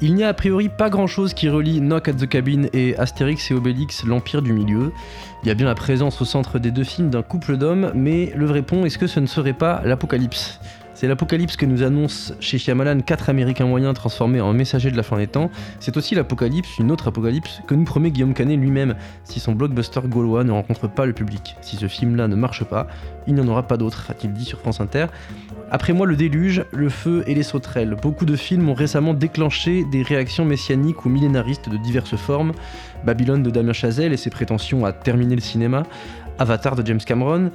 Il n'y a a priori pas grand chose qui relie Knock at the Cabin et Astérix et Obélix, l'Empire du Milieu. Il y a bien la présence au centre des deux films d'un couple d'hommes, mais le vrai pont, est-ce que ce ne serait pas l'apocalypse? C'est l'apocalypse que nous annonce chez Shyamalan quatre Américains moyens transformés en messagers de la fin des temps. C'est aussi l'apocalypse, une autre apocalypse, que nous promet Guillaume Canet lui-même si son blockbuster gaulois ne rencontre pas le public. Si ce film-là ne marche pas, il n'y en aura pas d'autre, a-t-il dit sur France Inter. Après moi, le déluge, le feu et les sauterelles. Beaucoup de films ont récemment déclenché des réactions messianiques ou millénaristes de diverses formes. Babylone de Damien Chazelle et ses prétentions à terminer le cinéma. Avatar de James Cameron.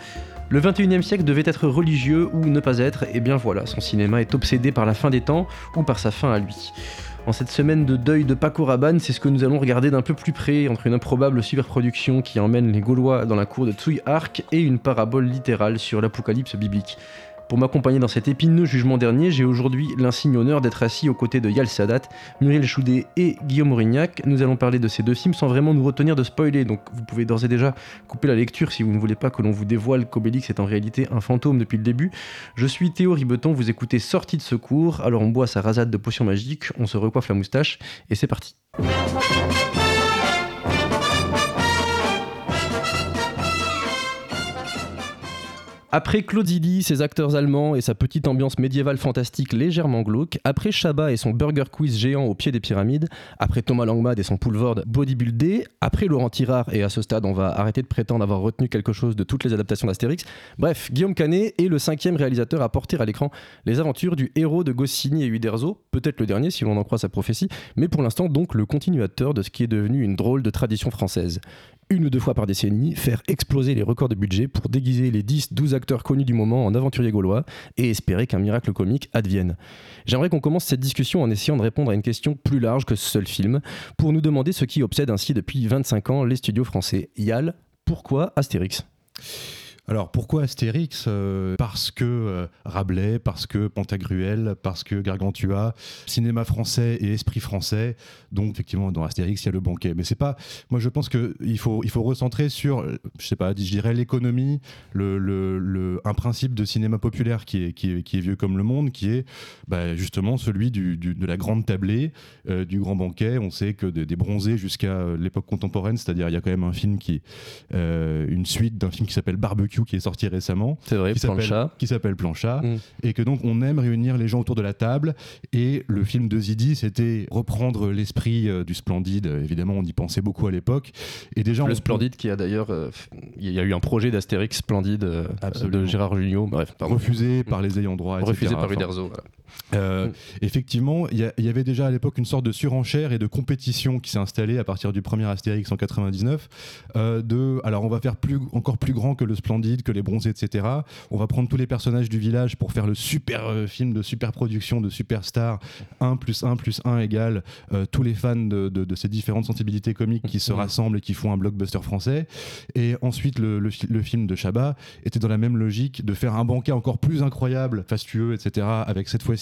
Le 21e siècle devait être religieux ou ne pas être, et bien voilà, son cinéma est obsédé par la fin des temps ou par sa fin à lui. En cette semaine de deuil de Paco Rabanne, c'est ce que nous allons regarder d'un peu plus près entre une improbable superproduction qui emmène les Gaulois dans la cour de Tsui Ark et une parabole littérale sur l'apocalypse biblique. Pour m'accompagner dans cet épineux jugement dernier, j'ai aujourd'hui l'insigne honneur d'être assis aux côtés de Yal Sadat, Muriel Choudet et Guillaume Aurignac. Nous allons parler de ces deux films sans vraiment nous retenir de spoiler, donc vous pouvez d'ores et déjà couper la lecture si vous ne voulez pas que l'on vous dévoile qu'Obélix est en réalité un fantôme depuis le début. Je suis Théo Ribeton, vous écoutez Sortie de secours, alors on boit sa rasade de potions magiques, on se recoiffe la moustache et c'est parti. Après Claude Zidi, ses acteurs allemands et sa petite ambiance médiévale fantastique légèrement glauque, après Chabat et son burger quiz géant au pied des pyramides, après Thomas Langmad et son bodybuild bodybuildé, après Laurent Tirard, et à ce stade on va arrêter de prétendre avoir retenu quelque chose de toutes les adaptations d'Astérix, bref, Guillaume Canet est le cinquième réalisateur à porter à l'écran les aventures du héros de Goscinny et Uderzo, peut-être le dernier si l'on en croit sa prophétie, mais pour l'instant donc le continuateur de ce qui est devenu une drôle de tradition française une ou deux fois par décennie, faire exploser les records de budget pour déguiser les 10-12 acteurs connus du moment en aventuriers gaulois et espérer qu'un miracle comique advienne. J'aimerais qu'on commence cette discussion en essayant de répondre à une question plus large que ce seul film, pour nous demander ce qui obsède ainsi depuis 25 ans les studios français. Yal, pourquoi Astérix? Alors pourquoi Astérix euh, Parce que euh, Rabelais, parce que Pantagruel, parce que Gargantua, cinéma français et esprit français? Donc effectivement dans Astérix il y a le banquet. Mais c'est pas. Moi je pense que il faut il faut recentrer sur je sais pas je dirais l'économie, le, le, un principe de cinéma populaire qui est, qui est, qui est vieux comme le monde, qui est bah, justement celui du, de la grande tablée, euh, du grand banquet. On sait que des, bronzés jusqu'à l'époque contemporaine, c'est-à-dire il y a quand même un film qui une suite d'un film qui s'appelle Barbecue qui est sorti récemment. C'est vrai, qui Plancha. Qui s'appelle Plancha. Mm. Et que donc on aime réunir les gens autour de la table. Et le film de Zidi, c'était reprendre l'esprit euh, du Splendide. Évidemment, on y pensait beaucoup à l'époque. Et déjà, le Splendide qui a d'ailleurs. Euh, il y a eu un projet d'Astérix Splendide euh, de Gérard Jugnot. Bref, refusé par les ayants droit. Refusé par Uderzo. Mm. Effectivement, il y, avait déjà à l'époque une sorte de surenchère et de compétition qui s'est installée à partir du premier Astérix en 99. de, alors, on va faire plus, encore plus grand que le Splendide que les bronzés, etc. On va prendre tous les personnages du village pour faire le super euh, film de super production, de superstar. 1 plus 1 plus 1 égale euh, tous les fans de, de, ces différentes sensibilités comiques qui se rassemblent et qui font un blockbuster français. Et ensuite, le, le, film de Chabat était dans la même logique de faire un banquet encore plus incroyable, fastueux, etc. Avec cette fois-ci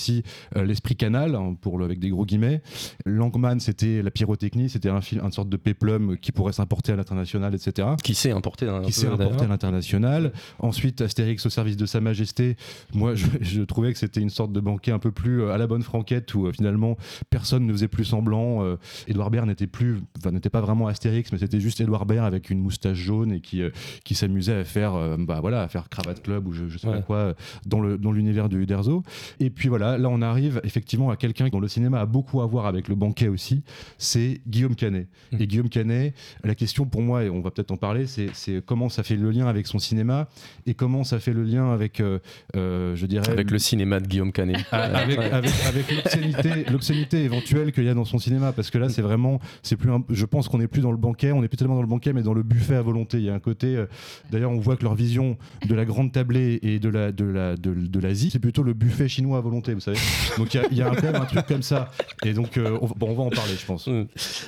euh, l'esprit canal, hein, pour avec des gros guillemets. Langman, c'était la pyrotechnie, c'était un film, une sorte de péplum qui pourrait s'importer à l'international, etc. Qui s'est importé, qui s'est importé à l'international. Ensuite, Astérix au service de Sa Majesté. Moi, je, trouvais que c'était une sorte de banquet un peu plus euh, à la bonne franquette où euh, finalement personne ne faisait plus semblant. Édouard Baird n'était plus, n'était pas vraiment Astérix, mais c'était juste Édouard Baird avec une moustache jaune et qui, qui s'amusait à faire, bah voilà, à faire cravate club ou je, sais pas quoi dans le dans l'univers de Uderzo. Et puis voilà, là on arrive effectivement à quelqu'un dont le cinéma a beaucoup à voir avec le banquet aussi. C'est Guillaume Canet. Mmh. Et Guillaume Canet, la question pour moi, et on va peut-être en parler, c'est comment ça fait le lien avec son cinéma et comment ça fait le lien avec, euh, euh, je dirais. Avec le cinéma de Guillaume Canet. Ah, avec, avec, l'obscénité éventuelle qu'il y a dans son cinéma. Parce que là, c'est vraiment. c'est plus Je pense qu'on n'est plus dans le banquet, on n'est plus tellement dans le banquet, mais dans le buffet à volonté. Il y a un côté. Euh, d'ailleurs, on voit que leur vision de la grande tablée et de l'Asie, la, de la, de, l'Asie c'est plutôt le buffet chinois à volonté, vous savez. Donc il y a, quand même un truc comme ça. Et donc, on, bon, on va en parler, je pense. Mm.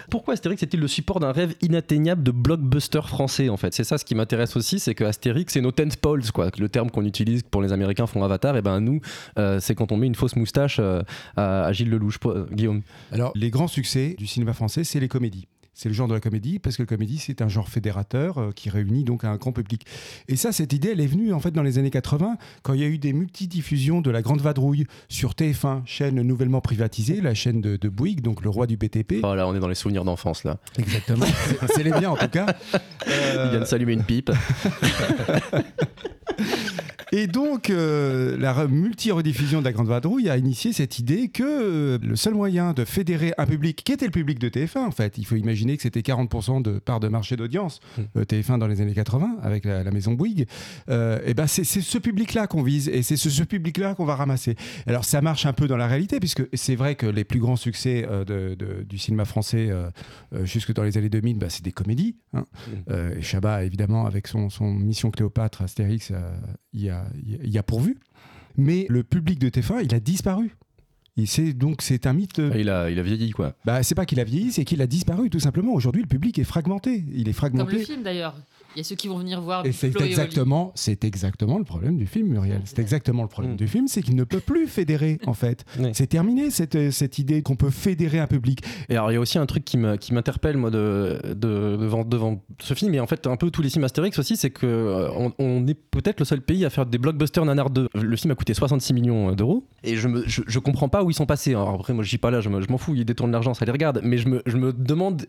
Pourquoi Astérix est-il le support d'un rêve inatteignable de blockbuster français, en fait? C'est ça ce qui m'intéresse aussi, c'est que Astérix c'est nos tent poles, quoi. Le terme qu'on utilise pour les Américains font Avatar, et ben nous, euh, c'est quand on met une fausse moustache euh, à, Gilles Lelouch. Euh, Guillaume? Alors, les grands succès du cinéma français, c'est les comédies C'est le genre de la comédie parce que la comédie c'est un genre fédérateur euh, qui réunit donc un grand public. Et ça, cette idée, elle est venue en fait dans les années 80 quand il y a eu des multidiffusions de la Grande Vadrouille sur TF1, chaîne nouvellement privatisée, la chaîne de, de Bouygues, donc le roi du BTP. Oh là, on est dans les souvenirs d'enfance là. Exactement. C'est- les miens en tout cas. Euh, Il vient de s'allumer une pipe. Et donc, euh, la re- multi-rediffusion de la Grande Vadrouille a initié cette idée que euh, le seul moyen de fédérer un public, qui était le public de TF1 en fait, il faut imaginer que c'était 40% de part de marché d'audience, euh, TF1 dans les années 80, avec la, la maison Bouygues, euh, et ben c'est ce public-là qu'on vise, et c'est ce, ce public-là qu'on va ramasser. Alors ça marche un peu dans la réalité, puisque c'est vrai que les plus grands succès euh, de- de- du cinéma français euh, jusque dans les années 2000, bah, c'est des comédies. hein. Euh, et Chabat, évidemment, avec son, son Mission Cléopâtre, Astérix, il y, a, y a pourvu. Mais le public de TF1, il a disparu. Donc c'est un mythe. Il a, il a vieilli quoi. Bah, c'est pas qu'il a vieilli, c'est qu'il a disparu tout simplement. Aujourd'hui, le public est fragmenté. Il est Comme fragmenté. le film d'ailleurs. Il y a ceux qui vont venir voir Et c'est exactement, c'est exactement le problème du film, Muriel. C'est exactement le problème Mm. du film, c'est qu'il ne peut plus fédérer, en fait. Oui. C'est terminé cette, cette idée qu'on peut fédérer un public. Et alors, il y a aussi un truc qui me- qui m'interpelle, moi, de, de- devant, devant ce film, et en fait, un peu tous les films Astérix aussi, c'est que euh, on, on est peut-être le seul pays à faire des blockbusters nanar 2. Le film a coûté 66 millions d'euros, et je, me, je, je comprends pas où ils sont passés. Alors après, moi, je dis pas là, je me- je m'en fous, ils détournent l'argent, ça les regarde, mais je me, je me demande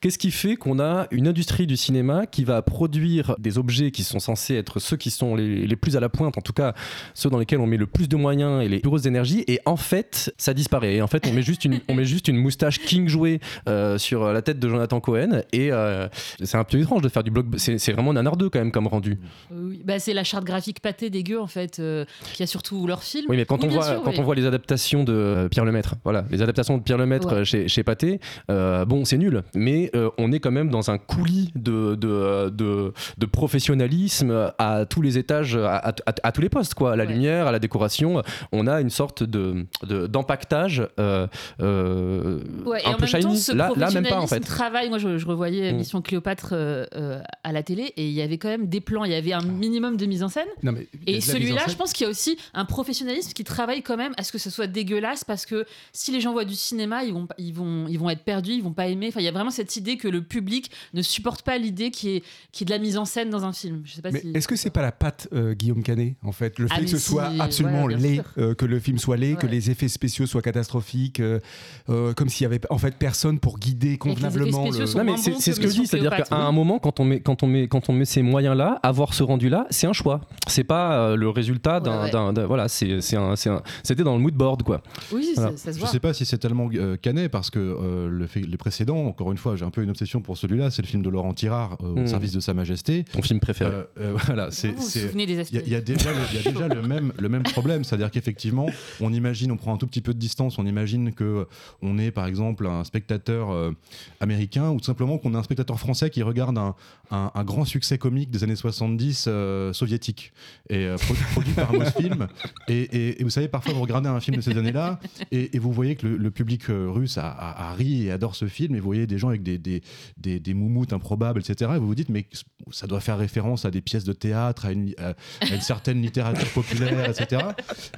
qu'est-ce qui fait qu'on a une industrie du cinéma qui va produire des objets qui sont censés être ceux qui sont les, les plus à la pointe, en tout cas ceux dans lesquels on met le plus de moyens et les plus grosses énergies, et en fait, ça disparaît. Et en fait, on met juste une, on met juste une moustache King jouée euh, sur la tête de Jonathan Cohen, et euh, c'est un peu étrange de faire du bloc. C'est vraiment nanar 2 quand même comme rendu. Oui, bah, c'est la charte graphique pâtée dégueu en fait, euh, qui a surtout leur film. Oui, mais quand, Oui, on, voit, sûr, quand oui. on voit les adaptations de Pierre Lemaître, voilà, les adaptations de Pierre Lemaître Ouais. chez, chez euh, bon, c'est nul, mais on est quand même dans un coulis de, de, de, de professionnalisme à tous les étages, à, à- à- à tous les postes, quoi, à la Ouais. lumière, à la décoration. On a une sorte de de- d'empaquetage euh, euh, Ouais, et un en peu même temps, shiny. ce là, là, même pas en fait. travaille. Moi, je, je revoyais Mm. Mission Cléopâtre euh, euh, à la télé et il y avait quand même des plans. Il y avait un minimum de mise en scène. Non, mais Et celui-là, scène. je pense qu'il y a aussi un professionnalisme qui travaille quand même à ce que ce soit dégueulasse parce que si les gens voient du cinéma, ils vont, ils vont, ils vont être perdus, ils vont pas aimer. Enfin, il y a vraiment cette idée que le public ne supporte pas l'idée qu'il y, y ait de la mise en scène dans un film. Je sais pas Mais si. est-ce que c'est pas la patte euh, Guillaume Canet en fait? Le fait Ah, que mais ce si, soit absolument ouais, laid, euh, que le film soit laid, que les effets spéciaux soient catastrophiques, euh, euh, comme s'il y avait en fait personne pour guider convenablement le. Non mais c'est que ce que je dis, c'est-à-dire qu'à oui. un moment, quand on met, quand on met, quand on met ces moyens-là, avoir ce rendu-là, c'est un choix. C'est pas euh, le résultat d'un, Ouais, voilà, c'est, c'était dans le mood board quoi. Oui, Voilà. ça, se Je voit. sais pas si c'est tellement euh, canet parce que euh, le fait- les précédents, encore une fois, j'ai un peu une obsession pour celui-là, c'est le film de Laurent Tirard. Service de Sa Majesté. Ton film préféré. Euh, euh, voilà, c'est Vous vous c'est- souvenez des il y, a- y déjà, le, il y a déjà le même, le même problème, c'est-à-dire qu'effectivement, on imagine, on prend un tout petit peu de distance, on imagine que on est par exemple un spectateur euh, américain ou tout simplement qu'on a un spectateur français qui regarde un, un- un grand succès comique des années 70 euh, soviétique et euh, produ- produit par Mosfilm. Et, et- et vous savez, parfois vous regardez un film de ces années-là et, et vous voyez que le, le public euh, russe a, a- a ri et adore ce film et vous voyez des gens avec des, des, des, des moumoutes improbables, etc. Et vous vous dites, mais ça doit faire référence à des pièces de théâtre, à une, à- à une certaine littérature populaire, etc.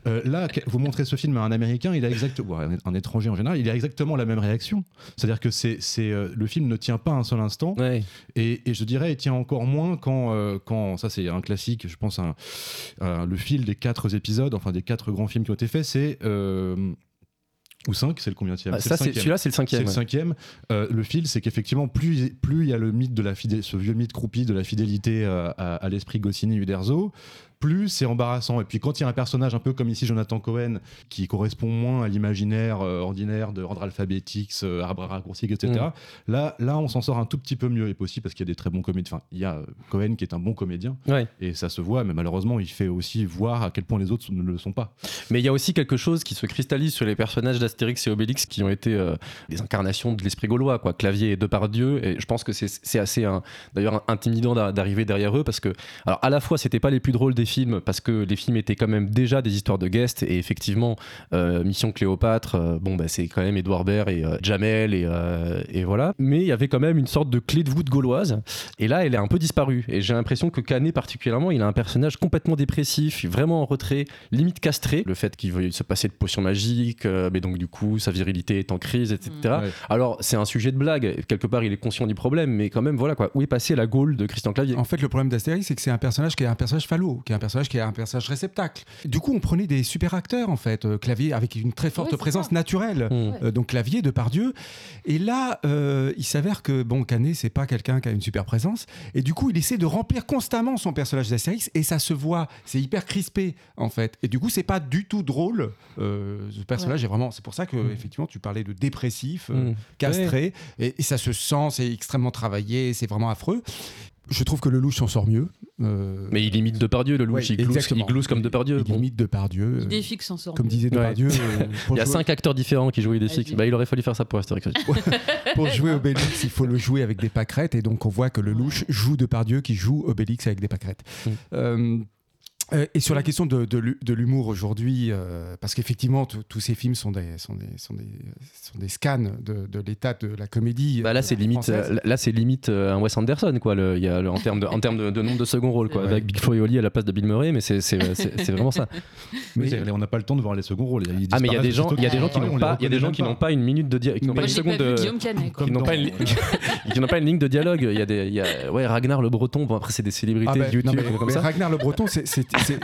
Euh, là, vous montrez ce film à un Américain, il a exactement, un, étranger en général, il a exactement la même réaction. C'est-à-dire que c'est, euh, le film ne tient pas un seul instant, Ouais. et, et je dirais, il tient encore moins quand, euh, quand ça c'est un classique, je pense, un, un- le fil des quatre épisodes, enfin des quatre grands films qui ont été faits, c'est euh, ou cinq, c'est le combien Ah, ça, c'est, celui-là, c'est le c'est cinquième. le ouais. cinquième. Euh, le fil, c'est qu'effectivement, plus plus il y a le mythe de la fidélité, ce vieux mythe croupi de la fidélité euh, à, à l'esprit Goscinny-Uderzo, plus c'est embarrassant. Et puis quand il y a un personnage un peu comme ici Jonathan Cohen, qui correspond moins à l'imaginaire euh, ordinaire de ordre alphabétique, euh, arbre raccourci, etc. Mm. Là, là, on s'en sort un tout petit peu mieux, et possible parce qu'il y a des très bons comédiens. Enfin, il y a euh, Cohen qui est un bon comédien, Ouais. et ça se voit, mais malheureusement, il fait aussi voir à quel point les autres ne le sont pas. Mais il y a aussi quelque chose qui se cristallise sur les personnages d'Astérix et Obélix qui ont été euh, des incarnations de l'esprit gaulois, quoi. Clavier et Depardieu. Et je pense que c'est, assez, d'ailleurs, intimidant d'a- d'arriver derrière eux parce que, alors, à la fois, c'était pas les plus drôles des films parce que les films étaient quand même déjà des histoires de guests et effectivement euh, Mission Cléopâtre, euh, bon bah c'est quand même Edouard Baird et euh, Jamel et, euh, et voilà. Mais il y avait quand même une sorte de clé de voûte gauloise et là elle est un peu disparue et j'ai l'impression que Canet particulièrement il a un personnage complètement dépressif, vraiment en retrait, limite castré. Le fait qu'il veuille se passer de potions magiques, euh, mais donc du coup sa virilité est en crise, etc. Ouais. Alors c'est un sujet de blague, quelque part il est conscient du problème, mais quand même voilà quoi, où est passé la Gaule de Christian Clavier? En fait, le problème d'Astérix, c'est que c'est un personnage qui est un personnage falot, qui un personnage qui est un personnage réceptacle. Du coup, on prenait des super acteurs, en fait, euh, Clavier avec une très forte présence ça. naturelle. Mm. Euh, donc Clavier, Depardieu. Et là, euh, il s'avère que bon, Canet, c'est pas quelqu'un qui a une super présence. Et du coup, il essaie de remplir constamment son personnage d'Astérix, et ça se voit. C'est hyper crispé, en fait. Et du coup, c'est pas du tout drôle. Ce personnage est vraiment. C'est pour ça que effectivement, tu parlais de dépressif, Mm. castré, et, et ça se sent. C'est extrêmement travaillé. C'est vraiment affreux. Je trouve que le louche s'en sort mieux. Euh, Mais il imite Depardieu, le louche, Ouais, il, glousse, il glousse comme Depardieu. Il Bon. imite Depardieu. Il euh, défie que s'en sort. comme disait Depardieu. euh, pour Il y a jouer- cinq acteurs différents qui jouent Idéfix. Bah, il aurait fallu faire ça pour Astérix. aussi. Pour jouer Obélix, il faut le jouer avec des pâquerettes. Et donc, on voit que le louche joue Depardieu qui joue Obélix avec des pâquerettes. Mm. Euh, euh, et sur la question de, de l'hu- de l'humour aujourd'hui, euh, parce qu'effectivement, tous ces films sont des, sont des, sont des, sont des scans de, de l'état de la comédie. Bah là, c'est euh, limite, euh, là, c'est limite euh, un Wes Anderson, quoi. Le, il y a, le- en termes de, en termes de, de nombre de second rôles, quoi. Ouais. Avec Big Flo et Oli à la place de Bill Murray, mais c'est, c'est, c'est, c'est vraiment ça. Mais Mais- on n'a pas le temps de voir les seconds rôles. Ils Ah, mais il y a des gens, il y a des gens qui aussitôt n'ont pas, il y a des gens qui n'ont pas une minute de dia- qui n'ont pas une seconde de, qui n'ont pas une, qui n'ont pas une ligne de dialogue. Il y a des, il y a, ouais, Ragnar le Breton. Bon après c'est des célébrités Ah bah, YouTube non, mais- comme mais ça. Ragnar le Breton, c'est-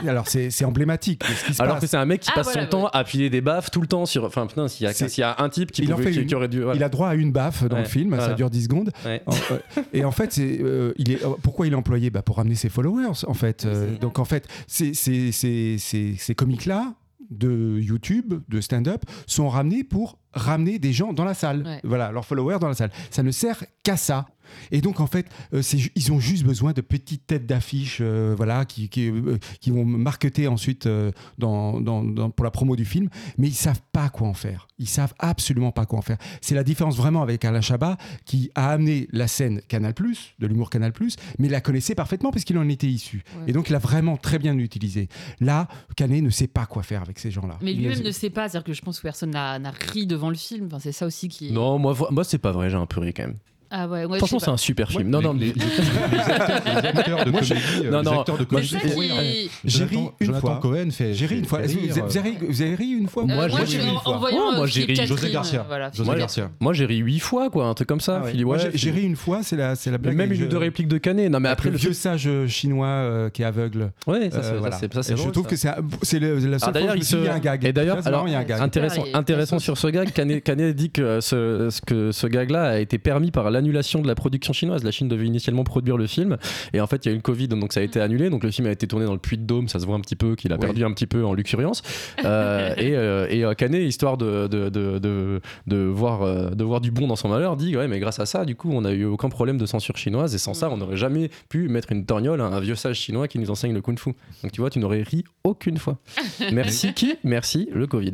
alors c'est c'est emblématique de ce qui se Alors passe. que c'est un mec qui Ah, passe voilà, son temps à filer des baffes tout le temps sur. Enfin putain, s'il y a, C'est- s'il y a un type qui, Il en pouvait, fait qui, une. qui aurait dû. voilà. Il a droit à une baffe dans Ouais, le film, ça dure 10 secondes. Ouais. En- euh, et en fait, c'est, euh, il est, euh, pourquoi il est employé? Bah, Pour ramener ses followers, en fait. Euh, donc, en fait, ces, ces, ces, ces, ces comiques-là, de YouTube, de stand-up, sont ramenés pour ramener des gens dans la salle. Ouais. Voilà, leurs followers dans la salle. Ça ne sert qu'à ça. Et donc, en fait, euh, ils ont juste besoin de petites têtes d'affiche euh, voilà, qui, qui, euh, qui vont marketer ensuite euh, dans, dans- dans- pour la promo du film, mais ils savent pas quoi en faire. Ils savent absolument pas quoi en faire. C'est la différence vraiment avec Alain Chabat qui a amené la scène Canal+, de l'humour Canal+, mais il la connaissait parfaitement parce qu'il en était issu. Ouais. Et donc, il l'a vraiment très bien utilisé. Là, Canet ne sait pas quoi faire avec ces gens-là. Mais lui-même ne sait pas, c'est-à-dire que je pense que personne n'a ri devant le film. Enfin, c'est ça aussi qui. Non, moi, moi c'est pas vrai. J'ai un peu ri quand même. Ah ouais, ouais, Franchement, je c'est un super film. Ouais, non, non, les, mais- les- les acteurs, les acteurs de Moi, je- comédie, euh, Non, acteurs de comédie je- J'ai ri une Jonathan fois. Cohen fait. J'ai ri une fois. que vous, avez- vous avez ri, vous avez ri une fois Moi, Euh, j'ai ri je- une fois. Oh, moi, euh, j'ai ri. José Garcia. euh, Voilà, José Moi, Garcia. Moi, j'ai ri huit fois, quoi, un truc comme ça. Ah j'ai- ri une fois, c'est la, c'est la blague. Même une ou deux je- répliques de Canet. Non, mais après, le vieux sage euh, chinois euh, qui est aveugle. Ouais, ça, Euh, c'est- je trouve que c'est un- c'est le- la Ah, seule fois je il y a un gag. Et d'ailleurs, alors, intéressant, intéressant sur ce gag, Canet, Canet dit que ce, ce- que ce gag-là a été permis par l'annulation de la production chinoise. La Chine devait initialement produire le film, et en fait, il y a eu le Covid, donc ça a été annulé. Donc le film a été tourné dans le puits de Dôme, ça se voit un petit peu qu'il a Oui. perdu un petit peu en luxuriance. Euh, et euh, et euh, Canet, histoire de, de, de, de, de voir, euh, de voir du bon dans son malheur, dit ouais, mais grâce à ça, du coup, on n'a eu aucun problème de censure chinoise, et sans ça, on n'aurait jamais pu mettre une torgnole à un vieux sage chinois qui nous enseigne le kung-fu. Donc tu vois, tu n'aurais ri aucune fois. Merci qui Merci le Covid.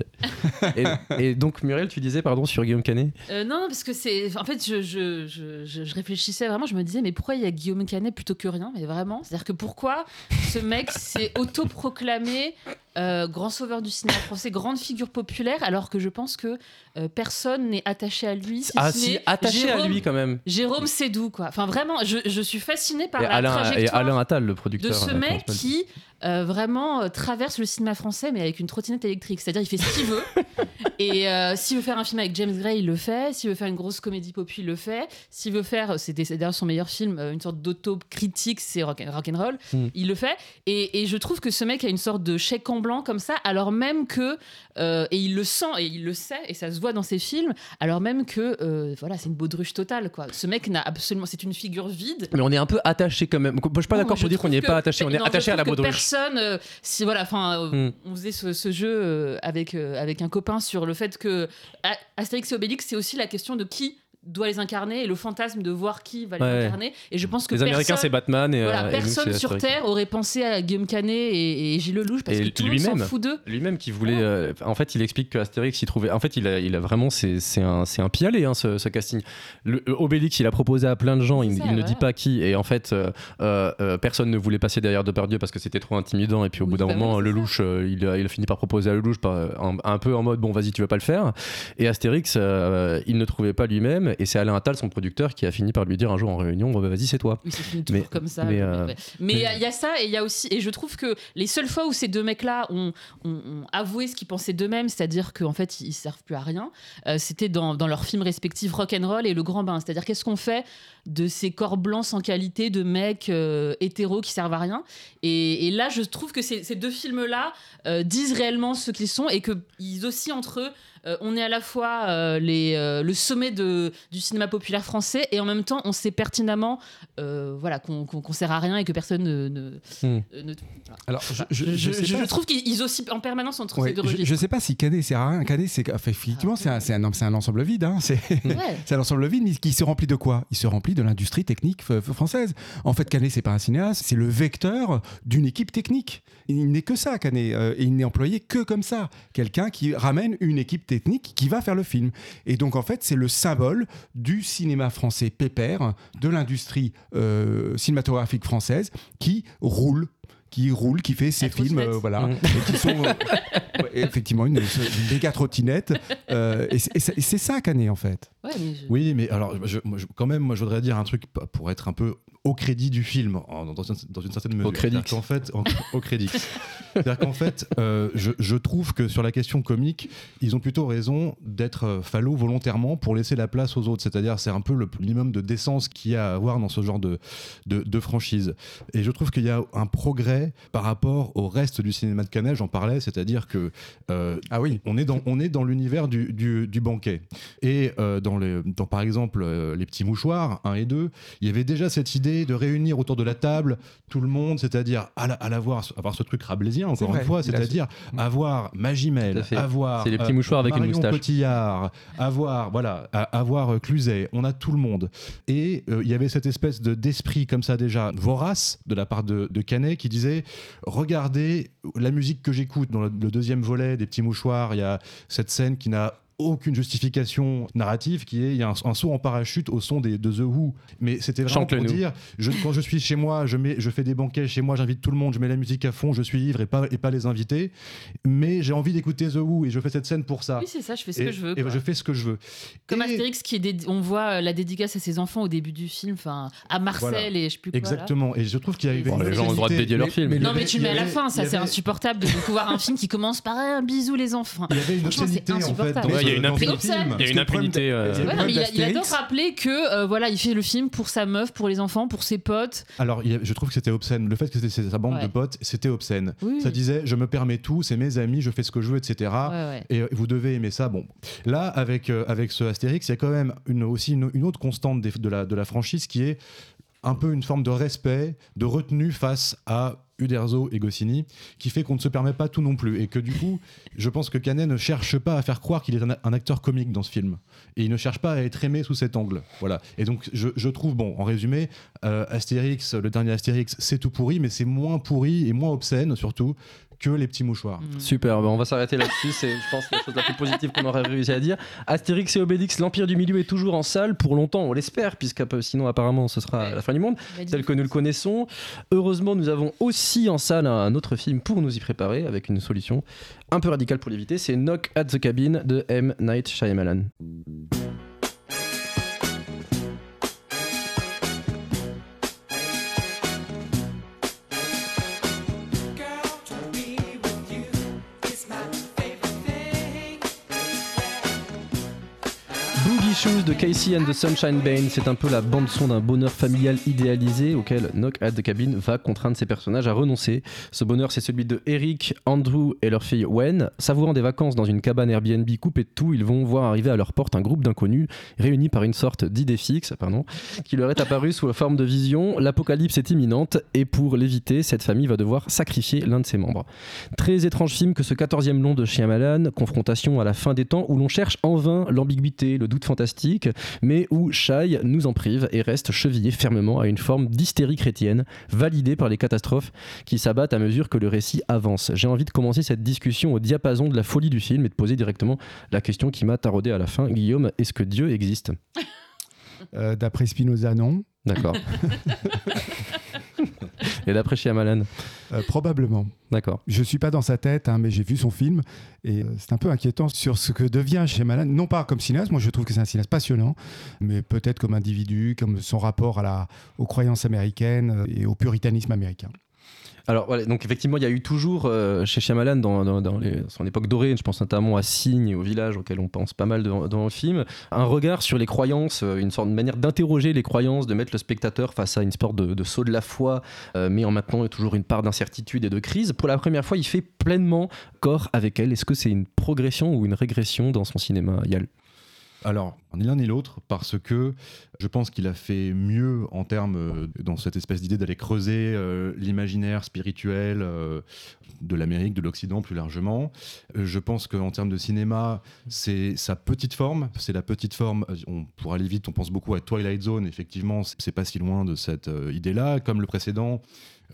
Et, et donc Muriel, tu disais pardon sur Guillaume Canet? Euh, non, non, parce que c'est. En fait, je, je, je, je- réfléchissais vraiment, je me disais, mais pourquoi il y a Guillaume Canet plutôt que rien? Mais vraiment, c'est-à-dire que pourquoi ce mec s'est autoproclamé euh, grand sauveur du cinéma français, grande figure populaire, alors que je pense que euh, personne n'est attaché à lui. si Ah ce si, attaché à Jérôme- lui quand même. Jérôme Sédou, quoi. Enfin, vraiment, je, je suis fascinée par Et la Alain, et trajectoire Alain Attal, le de producteur. ce euh, mec qui euh, vraiment traverse le cinéma français mais avec une trottinette électrique. C'est-à-dire il fait ce qu'il veut. Et s'il veut faire un film avec James Gray, il le fait. S'il veut faire une grosse comédie pop, il le fait. S'il veut faire, c'est d'ailleurs son meilleur film, une sorte d'auto-critique, c'est rock, rock'n'roll, Hmm. il le fait. Et, et je trouve que ce mec a une sorte de chèque en blanc comme ça, alors même que, euh, et il le sent et il le sait, et ça se voit dans ses films, alors même que, euh, voilà, c'est une baudruche totale, quoi. Ce mec n'a absolument, c'est une figure vide. Mais on est un peu attaché quand même. Moi, je suis pas d'accord pour dire qu'on trouve n'y est que- pas attaché. On est non, attaché à la baudruche. Personne, euh, si voilà, enfin, Hmm. on faisait ce, ce jeu avec avec un copain sur le fait que Astérix et Obélix, c'est aussi la question de qui doit les incarner et le fantasme de voir qui va les Ouais. incarner. Et je pense que Les Américains, c'est Batman et, voilà, euh, et personne sur. Terre aurait pensé à Guillaume Canet et, et Gilles Lelouch parce Et que tout le monde s'en fout d'eux. Lui-même qui voulait. euh, en fait, il explique que Astérix, il trouvait. En fait, il a, il a vraiment. C'est un, c'est un hein, ce, ce casting. Le, le Obélix, il a proposé à plein de gens, il, C'est ça, il ne dit pas qui. Et en fait, euh, euh, euh, personne ne voulait passer derrière Depardieu parce que c'était trop intimidant. Et puis au Oui, bout d'un bah moment, Lelouch, euh, il, a, il a fini par proposer à Lelouch par- un, un peu en mode bon, vas-y, tu vas pas le faire. Et Astérix, euh, il ne trouvait pas lui-même. Et c'est Alain Attal, son producteur, qui a fini par lui dire un jour en réunion bon, bah, vas-y, c'est toi. Oui, c'est Mais- comme ça. mais, euh, il y a- ça et il y a aussi et je trouve que les seules fois où ces deux mecs-là ont, ont- ont avoué ce qu'ils pensaient d'eux-mêmes, c'est-à-dire qu'en fait ils servent plus à rien, euh, c'était dans, dans leurs films respectifs Rock'n'Roll et Le Grand Bain. C'est-à-dire qu'est-ce qu'on fait de ces corps blancs sans qualité de mecs euh, hétéros qui servent à rien? Et, et là, je trouve que ces, ces deux films-là euh, disent réellement ce qu'ils sont et qu'ils aussi entre eux. Euh, on est à la fois euh, les, euh, le sommet de, du cinéma populaire français et en même temps on sait pertinemment voilà, qu'on qu'on sert à rien et que personne ne. ne, Hmm. ne- Alors, je, je, je, je sais je pas. trouve qu'ils oscillent en permanence entre Ouais, ces deux je, je registres. sais pas si Canet sert à rien. Canet, c'est enfin, effectivement, c'est un, c'est un, c'est un ensemble vide. Hein. C'est Ouais. un ensemble vide, mais qui se remplit de quoi? Il se remplit de l'industrie technique française. En fait, Canet, c'est pas un cinéaste, c'est le vecteur d'une équipe technique. Il n'est que ça, Canet. et il n'est employé que comme ça. Quelqu'un qui ramène une équipe technique qui va faire le film. Et donc, en fait, c'est le symbole du cinéma français pépère, de l'industrie euh, cinématographique française qui roule qui roule, qui fait ses La films, euh, voilà, et qui sont euh, ouais, effectivement une, une méga trottinette. euh, et c'est- ça Canet en fait. Ouais, mais je- Oui, mais alors, je- moi, je- quand même, moi, je voudrais dire un truc pour être un peu au crédit du film, en- dans, une, dans une certaine mesure. crédit. C'est-à-dire qu'en fait, en- au crédit. C'est-à-dire qu'en fait, euh, je, je trouve que sur la question comique, ils ont plutôt raison d'être euh, fallo volontairement pour laisser la place aux autres. C'est-à-dire, c'est un peu le minimum de décence qu'il y a à avoir dans ce genre de, de, de franchise. Et je trouve qu'il y a un progrès par rapport au reste du cinéma de Canet, j'en parlais, c'est-à-dire que euh, Ah oui. on est dans, on est dans l'univers du, du, du banquet. Et euh, dans, les, dans, par exemple, Les Petits Mouchoirs 1 et 2, il y avait déjà cette idée de réunir autour de la table tout le monde, c'est-à-dire à, la- à l'avoir, avoir ce truc rabelaisien, C'est encore une fois, c'est-à-dire avoir Tout à Magimel, avoir. Les petits mouchoirs avec une Marion moustache. Cotillard, avoir, voilà, à- avoir euh, Cluzet, on a tout le monde. Et euh, il y avait cette espèce de, d'esprit comme ça déjà vorace de la part de, de Canet qui disait regardez la musique que j'écoute dans le, le deuxième volet des petits mouchoirs il y a cette scène qui n'a aucune justification narrative qui est il y a un, un saut en parachute au son des, de The Who mais c'était vraiment pour nous. dire je, quand je suis chez moi je, mets, je fais des banquets chez moi j'invite tout le monde je mets la musique à fond je suis ivre et pas, et pas les invités mais j'ai envie d'écouter The Who et je fais cette scène pour ça Oui, c'est ça, je fais ce et, que je veux. et quoi. je fais ce que je veux Comme Et- Astérix, qui est dédi- on voit euh, la dédicace à ses enfants au début du film, enfin à Marcel Voilà. et je sais plus quoi. là. Exactement. Et je trouve qu'il y Bon, une les gens ont le droit de dédier leur film. mais Non, mais tu le mets à la fin, ça c'est insupportable de voir un film qui commence par un bisou les enfants. Il y avait une obscénité en fait. Y a une impunité. film. Il y a une impunité. euh, il, adore rappeler que euh, voilà, il fait le film pour sa meuf, pour les enfants, pour ses potes. Alors, je trouve que c'était obscène. Le fait que c'était sa bande Ouais. de potes, c'était obscène. Oui. Ça disait, je me permets tout, c'est mes amis, je fais ce que je veux, etc. Ouais, ouais. Et euh, vous devez aimer ça. Bon, là, avec, euh, avec ce Astérix, il y a quand même une, aussi une, une autre constante de, la, de la franchise qui est un peu une forme de respect, de retenue face à Uderzo et Goscinny, qui fait qu'on ne se permet pas tout non plus. Et que du coup, je pense que Canet ne cherche pas à faire croire qu'il est un, acteur comique dans ce film. Et il ne cherche pas à être aimé sous cet angle. Voilà. Et donc, je, je trouve, bon, en résumé, euh, Astérix, le dernier Astérix, c'est tout pourri, mais c'est moins pourri et moins obscène, surtout, que les petits mouchoirs. Mm. Super, bah on va s'arrêter là-dessus. C'est, je pense, la chose la plus positive qu'on aurait réussi à dire. Astérix et Obélix, l'Empire du Milieu est toujours en salle pour longtemps, on l'espère, puisque sinon, apparemment, ce sera Ouais. la fin du monde, tel que nous le connaissons. Heureusement, nous avons aussi en salle un autre film pour nous y préparer, avec une solution un peu radicale pour l'éviter. C'est Knock at the Cabin de M. Night Shyamalan. Shoes de Casey and the Sunshine Band, c'est un peu la bande-son d'un bonheur familial idéalisé auquel Knock at the Cabin va contraindre ses personnages à renoncer. Ce bonheur, c'est celui de Eric, Andrew et leur fille Wen. Savourant des vacances dans une cabane Airbnb coupée de tout, ils vont voir arriver à leur porte un groupe d'inconnus réunis par une sorte d'idée fixe, pardon, qui leur est apparue sous la forme de vision. L'apocalypse est imminente et pour l'éviter, cette famille va devoir sacrifier l'un de ses membres. Très étrange film que ce 14e long de Shyamalan, confrontation à la fin des temps où l'on cherche en vain l'ambiguïté, le doute fantastique fantastique, mais où Shai nous en prive et reste chevillé fermement à une forme d'hystérie chrétienne, validée par les catastrophes qui s'abattent à mesure que le récit avance. J'ai envie de commencer cette discussion au diapason de la folie du film et de poser directement la question qui m'a taraudé à la fin. Guillaume, est-ce que Dieu existe? Euh, D'après Spinoza, non. D'accord. et d'après Shyamalan? Euh, probablement. D'accord. Je suis pas dans sa tête, hein, mais j'ai vu son film et euh, c'est un peu inquiétant sur ce que devient Shyamalan. Non pas comme cinéaste, moi je trouve que c'est un cinéaste passionnant, mais peut-être comme individu, comme son rapport à la, aux croyances américaines euh, et au puritanisme américain. Alors donc effectivement, il y a eu toujours euh, chez Shyamalan dans, son époque dorée, je pense notamment à Signe et au village auquel on pense pas mal dans, le film, un regard sur les croyances, euh, une sorte de manière d'interroger les croyances, de mettre le spectateur face à une sorte de, de saut de la foi, euh, mais en maintenant toujours une part d'incertitude et de crise. Pour la première fois, il fait pleinement corps avec elle. Est-ce que c'est une progression ou une régression dans son cinéma Yal? Alors, ni l'un ni l'autre, parce que je pense qu'il a fait mieux en termes, euh, dans cette espèce d'idée d'aller creuser euh, l'imaginaire spirituel euh, de l'Amérique, de l'Occident plus largement. Je pense qu'en termes de cinéma, c'est sa petite forme, c'est la petite forme, pour aller vite, on pense beaucoup à Twilight Zone, effectivement, c'est pas si loin de cette idée-là, comme le précédent.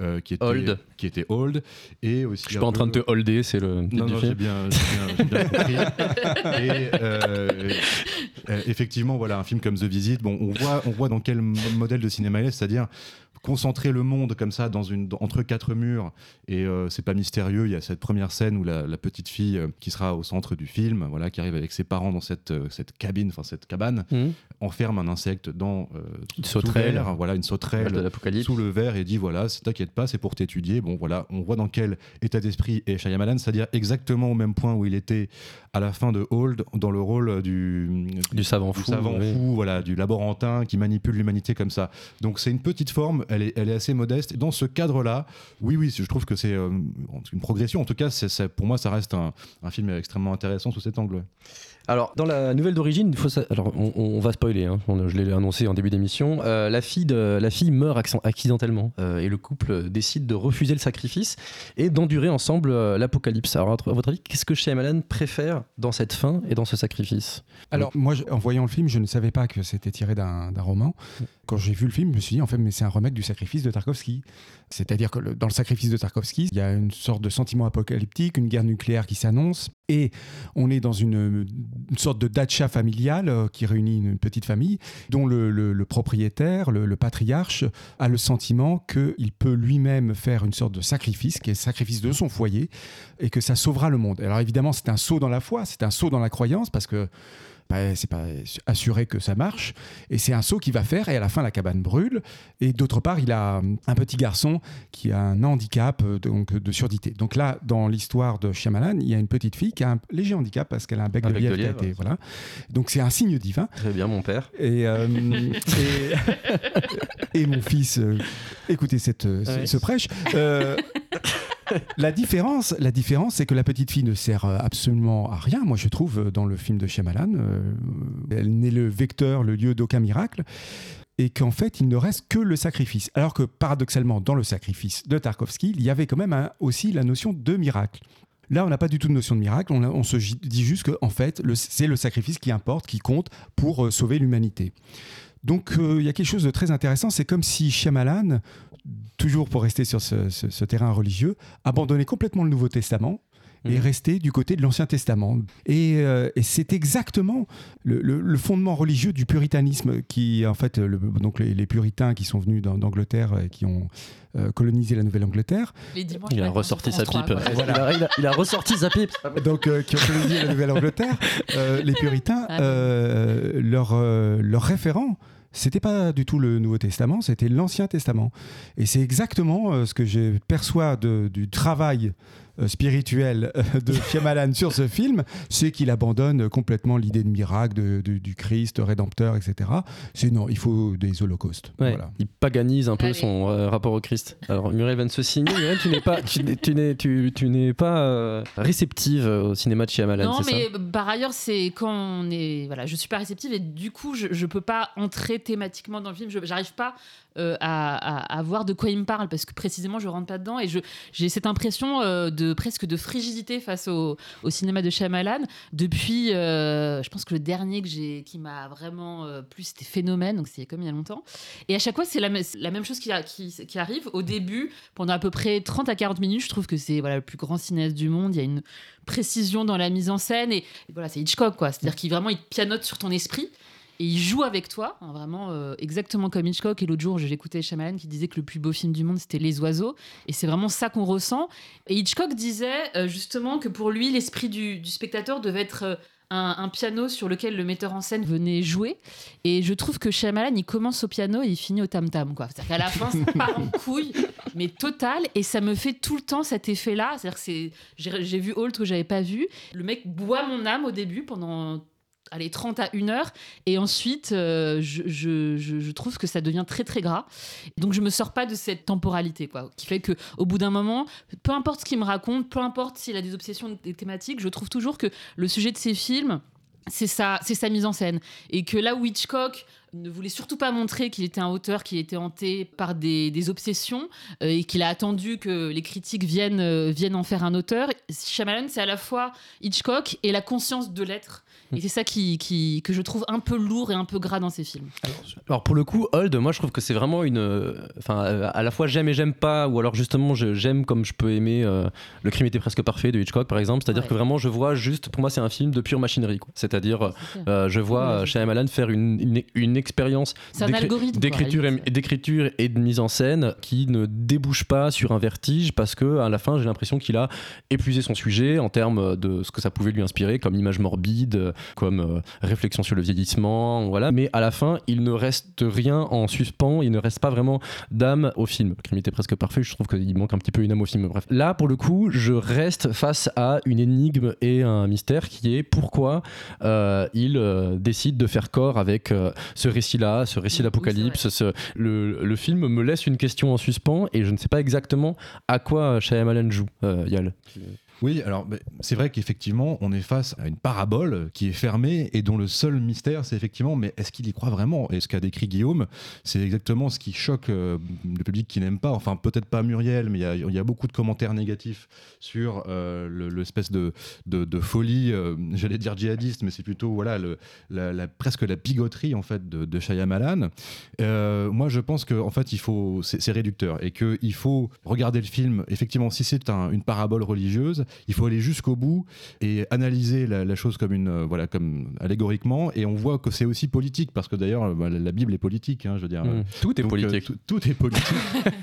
Euh, qui, était, Old. qui était old et aussi Je suis pas en train de te holder, c'est le non, du non, film. j'ai bien, compris. Et euh, euh, effectivement, voilà, un film comme The Visit, bon, on voit, on voit dans quel mo- modèle de cinéma il est, c'est-à-dire concentrer le monde comme ça dans une, entre quatre murs et euh, c'est pas mystérieux. Il y a cette première scène où la, la petite fille euh, qui sera au centre du film, voilà, qui arrive avec ses parents dans cette, euh, cette cabine, enfin cette cabane, Mhm. enferme un insecte dans euh, Une sauterelle. verre, voilà, une sauterelle de sous le verre et dit voilà, t'inquiète pas, c'est pour t'étudier. Bon voilà, on voit dans quel état d'esprit est Shyamalan, c'est-à-dire exactement au même point où il était à la fin de Hold dans le rôle du, Du savant du fou. savant oui. fou, voilà, du laborantin qui manipule l'humanité comme ça. Donc c'est une petite forme, elle est, assez modeste. Dans ce cadre-là, oui, oui, je trouve que c'est euh, une progression. En tout cas, pour moi, ça reste un film extrêmement intéressant sous cet angle. Alors, dans la nouvelle d'origine, alors on, va spoiler, hein, je l'ai annoncé en début d'émission. euh, la, fille meurt accidentellement euh, et le couple décide de refuser le sacrifice et d'endurer ensemble euh, l'apocalypse. Alors, à votre avis, qu'est-ce que Shyamalan préfère dans cette fin et dans ce sacrifice? Alors, moi, en voyant le film, je ne savais pas que c'était tiré d'un roman. Quand j'ai vu le film, je me suis dit, en fait, mais c'est un remake du sacrifice de Tarkovsky. C'est-à-dire que dans le sacrifice de Tarkovsky, il y a une sorte de sentiment apocalyptique, une guerre nucléaire qui s'annonce, et on est dans une, sorte de dacha familiale euh, qui réunit une petite famille, dont le propriétaire, le, le patriarche, a le sentiment qu'il peut lui-même faire une sorte de sacrifice, qui est le sacrifice de son foyer, et que ça sauvera le monde. Alors évidemment, c'est un saut dans la foi, c'est un saut dans la croyance, parce que c'est pas assuré que ça marche. Et c'est un saut qu'il va faire, et à la fin, la cabane brûle. Et d'autre part, il a un petit garçon qui a un handicap euh, donc, de surdité. Donc là, dans l'histoire de Shyamalan, il y a une petite fille qui a un léger handicap parce qu'elle a un bec Un de bec de lièvre qui a lièvre, été- voilà. Donc c'est un signe divin. Très bien, mon père. Et, euh, et, et mon fils, euh, écoutez cette, ce- Ouais. ce prêche. Euh, la différence, la différence, c'est que la petite fille ne sert euh, absolument à rien. Moi, je trouve euh, dans le film de Shyamalan, euh, elle n'est le vecteur, le lieu d'aucun miracle. Et qu'en fait, il ne reste que le sacrifice. Alors que paradoxalement, dans le sacrifice de Tarkovsky, il y avait quand même un- aussi la notion de miracle. Là, on n'a pas du tout de notion de miracle. On, se dit juste que, en fait, c'est le sacrifice qui importe, qui compte pour sauver l'humanité. Donc, euh, il y a quelque chose de très intéressant. C'est comme si Shyamalan, toujours pour rester sur ce, ce- ce terrain religieux, abandonnait complètement le Nouveau Testament et Mhm. restait du côté de l'Ancien Testament. Et, euh, et c'est exactement le, le- le fondement religieux du puritanisme qui, en fait, le- donc les, les puritains qui sont venus d'An- d'Angleterre et qui ont euh, colonisé la Nouvelle-Angleterre, Il a ressorti sa pipe. 3, quoi. Il, a, il ressorti sa pipe. donc euh, qui ont colonisé la Nouvelle-Angleterre, euh, les puritains, Ah euh, euh, leur référent, c'était pas du tout le Nouveau Testament, c'était l'Ancien Testament. Et c'est exactement euh, ce que je perçois du travail spirituel euh, de Shyamalan sur ce film, c'est qu'il abandonne complètement l'idée de miracle, de- de- du Christ rédempteur, etc. C'est non, il faut des holocaustes. Ouais, Voilà. Il paganise un peu Allez. son euh, rapport au Christ. Alors Muriel vient de se signer. Muriel, tu n'es pas, tu n'es, tu n'es, tu, tu n'es pas euh, réceptive au cinéma de Shyamalan, Non, c'est mais ça? par ailleurs, c'est quand on est. Voilà, je suis pas réceptive et du coup, je, je peux pas entrer thématiquement dans le film. Je J'arrive pas euh, à, à- à voir de quoi il me parle parce que précisément, je rentre pas dedans et j'ai cette impression euh, de, presque de frigidité face au, cinéma de Shyamalan depuis, euh, je pense que le dernier que j'ai, qui m'a vraiment plu, c'était Phénomène, donc c'était comme il y a longtemps. Et à chaque fois, c'est la, me- c'est la même chose qui, arrive. Au début, pendant à peu près 30 à 40 minutes, je trouve que c'est voilà, le plus grand cinéaste du monde. Il y a une précision dans la mise en scène et, voilà, c'est Hitchcock quoi. C'est-à-dire qu'il vraiment il te pianote sur ton esprit. Et il joue avec toi, hein, vraiment euh, exactement comme Hitchcock. Et l'autre jour, j'écoutais Shyamalan qui disait que le plus beau film du monde, c'était Les Oiseaux. Et c'est vraiment ça qu'on ressent. Et Hitchcock disait euh, justement que pour lui, l'esprit du, du spectateur devait être euh, un, un piano sur lequel le metteur en scène venait jouer. Et je trouve que Shyamalan, il commence au piano et il finit au tam-tam. quoi. C'est-à-dire qu'à la fin, ça part en couille, mais total. Et ça me fait tout le temps cet effet-là. C'est-à-dire que. J'ai, j'ai vu Holt que j'avais pas vu. Le mec boit mon âme au début pendant allez, 30 à 1 heure. Et ensuite, euh, je, je- je- trouve que ça devient très très gras. Donc je me sors pas de cette temporalité, quoi. Qui fait que au bout d'un moment, peu importe ce qu'il me raconte, peu importe s'il a des obsessions, des thématiques, je trouve toujours que le sujet de ses films, c'est sa, c'est sa mise en scène. Et que là où Hitchcock ne voulait surtout pas montrer qu'il était un auteur qui était hanté par des, des obsessions euh, et qu'il a attendu que les critiques viennent, euh, viennent en faire un auteur. Shyamalan, c'est à la fois Hitchcock et la conscience de l'être. Et c'est ça qui, qui- que je trouve un peu lourd et un peu gras dans ses films. Alors pour le coup, Hold, moi je trouve que c'est vraiment une, euh, enfin euh, à la fois j'aime et j'aime pas, ou alors justement je- j'aime comme je peux aimer euh, Le crime était presque parfait de Hitchcock par exemple, c'est-à-dire Ouais. que vraiment je vois juste, pour moi c'est un film de pure machinerie, c'est-à-dire euh, je vois Ouais, Shyamalan faire une, une, une expérience d'écriture et, d'écriture et de mise en scène qui ne débouche pas sur un vertige parce que à la fin j'ai l'impression qu'il a épuisé son sujet en termes de ce que ça pouvait lui inspirer comme image morbide, comme euh, réflexion sur le vieillissement, voilà. Mais à la fin il ne reste rien en suspens, il ne reste pas vraiment d'âme au film. Le crime était presque parfait, je trouve qu'il manque un petit peu une âme au film. Bref, là pour le coup je reste face à une énigme et un mystère qui est pourquoi euh, il euh, décide de faire corps avec euh, ce récit-là, ce récit d'apocalypse. ce- le, le film me laisse une question en suspens et je ne sais pas exactement à quoi Shyamalan joue, euh, Yal. Oui, alors c'est vrai qu'effectivement, on est face à une parabole qui est fermée et dont le seul mystère, c'est effectivement, mais est-ce qu'il y croit vraiment? Et ce qu'a décrit Guillaume, c'est exactement ce qui choque euh, le public qui n'aime pas. Enfin, peut-être pas Muriel, mais il y a- beaucoup de commentaires négatifs sur euh, le- l'espèce de, folie, euh, j'allais dire djihadiste, mais c'est plutôt voilà, presque la bigoterie en fait de, de Shyamalan. Moi, je pense que en fait, il faut, c'est réducteur et qu'il faut regarder le film. Effectivement, si c'est un- une parabole religieuse, il faut aller jusqu'au bout et analyser la, la chose comme une, euh, voilà, comme allégoriquement. Et on voit que c'est aussi politique parce que d'ailleurs, euh, bah, la, Bible est politique. hein, je veux dire. Mm. Tout est Donc, euh, politique. tout, est politique.